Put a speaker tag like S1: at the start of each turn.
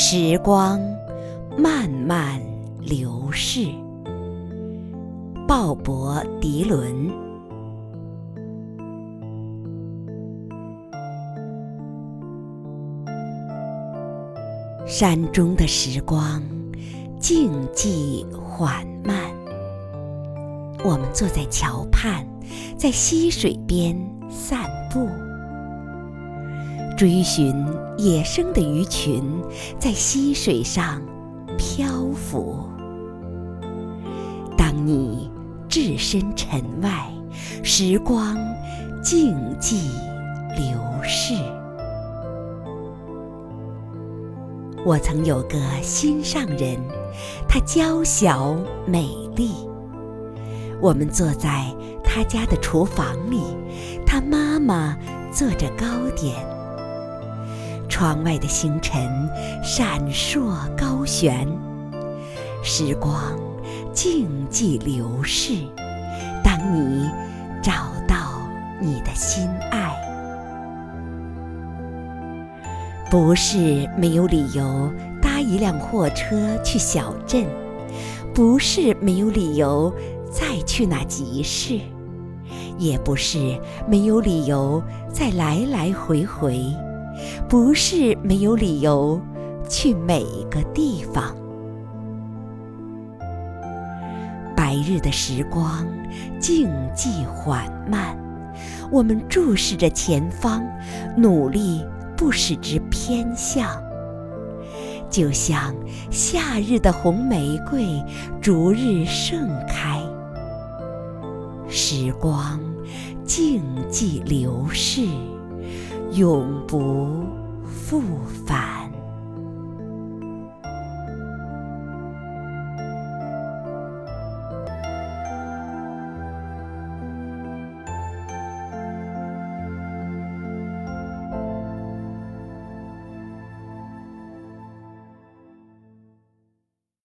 S1: 时光慢慢流逝。鲍勃·迪伦。山中的时光静寂缓慢，我们坐在桥畔，在溪水边散步。追寻野生的鱼群，在溪水上漂浮。当你置身尘外，时光静寂流逝。我曾有个心上人，她娇小美丽。我们坐在她家的厨房里，她妈妈做着糕点。窗外的星辰闪烁高悬，时光静寂流逝。当你找到你的心爱，不是没有理由搭一辆货车去小镇，不是没有理由再去那集市，也不是没有理由再来来回回。不是没有理由去每个地方。白日的时光静寂缓慢，我们注视着前方，努力不使之偏向。就像夏日的红玫瑰逐日盛开，时光静寂流逝。永不复返。